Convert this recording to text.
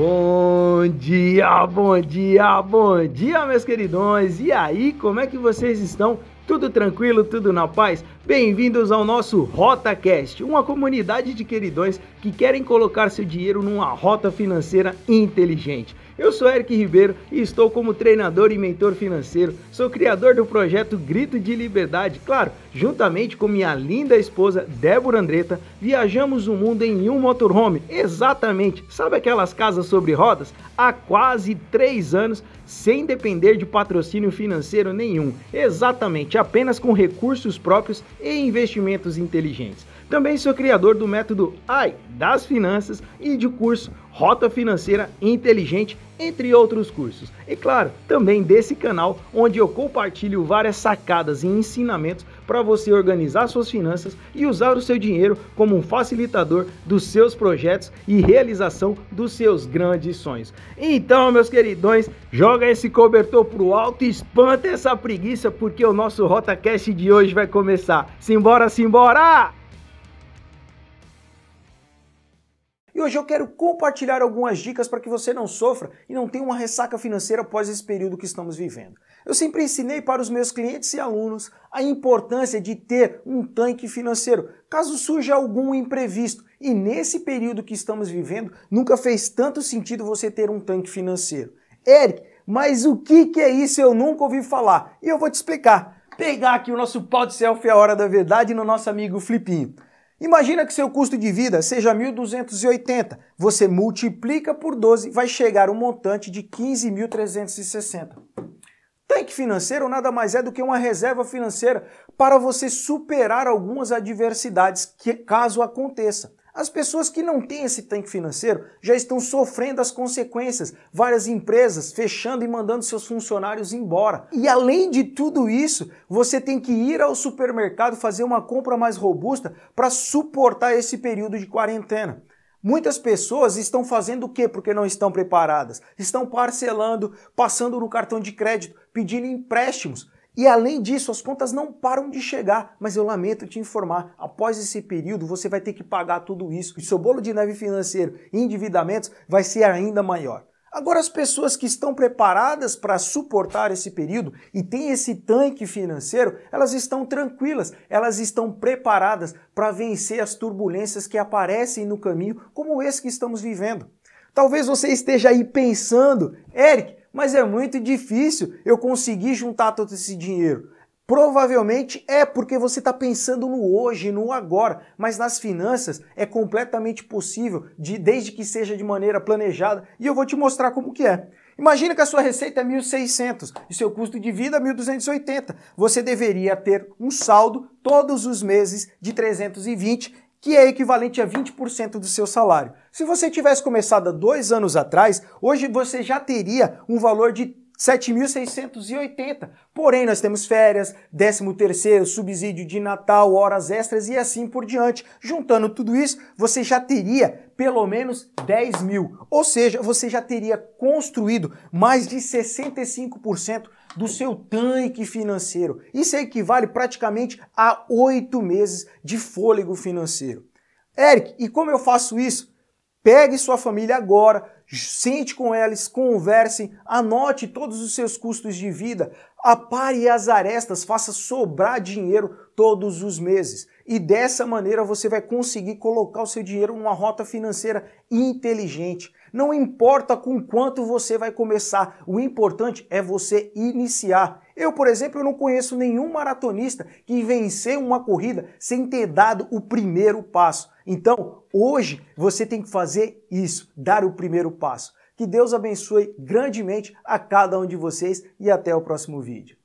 Bom dia, bom dia, bom dia, meus queridões! E aí, como é que vocês estão? Tudo tranquilo, tudo na paz? Bem-vindos ao nosso RotaCast, uma comunidade de queridões que querem colocar seu dinheiro numa rota financeira inteligente. Eu sou Eric Ribeiro e estou como treinador e mentor financeiro. Sou criador do projeto Grito de Liberdade. Claro, juntamente com minha linda esposa Débora Andretta, viajamos o mundo em um motorhome. Exatamente, sabe aquelas casas sobre rodas? Há quase três anos, sem depender de patrocínio financeiro nenhum. Exatamente, apenas com recursos próprios e investimentos inteligentes. Também sou criador do método AI das finanças e de curso Rota Financeira Inteligente, entre outros cursos. E claro, também desse canal onde eu compartilho várias sacadas e ensinamentos para você organizar suas finanças e usar o seu dinheiro como um facilitador dos seus projetos e realização dos seus grandes sonhos. Então, meus queridões, joga esse cobertor pro alto e espanta essa preguiça porque o nosso RotaCast de hoje vai começar. Simbora, simbora! Hoje eu quero compartilhar algumas dicas para que você não sofra e não tenha uma ressaca financeira após esse período que estamos vivendo. Eu sempre ensinei para os meus clientes e alunos a importância de ter um tanque financeiro, caso surja algum imprevisto. E nesse período que estamos vivendo, nunca fez tanto sentido você ter um tanque financeiro. Eric, mas o que, que é isso? Eu nunca ouvi falar. E eu vou te explicar. Pegar aqui o nosso pau de selfie a hora da verdade no nosso amigo Flipinho. Imagina que seu custo de vida seja 1.280. Você multiplica por 12, vai chegar um montante de 15.360. Tanque financeiro nada mais é do que uma reserva financeira para você superar algumas adversidades que caso aconteça. As pessoas que não têm esse tanque financeiro já estão sofrendo as consequências, várias empresas fechando e mandando seus funcionários embora. E além de tudo isso, você tem que ir ao supermercado fazer uma compra mais robusta para suportar esse período de quarentena. Muitas pessoas estão fazendo o quê porque não estão preparadas? Estão parcelando, passando no cartão de crédito, pedindo empréstimos. E além disso, as contas não param de chegar, mas eu lamento te informar, após esse período você vai ter que pagar tudo isso e seu bolo de neve financeiro e endividamentos vai ser ainda maior. Agora, as pessoas que estão preparadas para suportar esse período e têm esse tanque financeiro, elas estão tranquilas, elas estão preparadas para vencer as turbulências que aparecem no caminho, como esse que estamos vivendo. Talvez você esteja aí pensando, Eric, mas é muito difícil eu conseguir juntar todo esse dinheiro. Provavelmente é porque você está pensando no hoje, no agora, mas nas finanças é completamente possível, de, desde que seja de maneira planejada, e eu vou te mostrar como que é. Imagina que a sua receita é 1.600 e seu custo de vida é 1.280. Você deveria ter um saldo todos os meses de 320 que é equivalente a 20% do seu salário. Se você tivesse começado há dois anos atrás, hoje você já teria um valor de 7.680. Porém, nós temos férias, 13 terceiro, subsídio de Natal, horas extras e assim por diante. Juntando tudo isso, você já teria pelo menos 10 mil. Ou seja, você já teria construído mais de 65% do seu tanque financeiro. Isso equivale praticamente a oito meses de fôlego financeiro. Eric, e como eu faço isso? Pegue sua família agora, sente com eles, conversem, anote todos os seus custos de vida, apare as arestas, faça sobrar dinheiro todos os meses. E dessa maneira você vai conseguir colocar o seu dinheiro numa rota financeira inteligente. Não importa com quanto você vai começar, o importante é você iniciar. Eu, por exemplo, não conheço nenhum maratonista que venceu uma corrida sem ter dado o primeiro passo. Então, hoje você tem que fazer isso, dar o primeiro passo. Que Deus abençoe grandemente a cada um de vocês e até o próximo vídeo.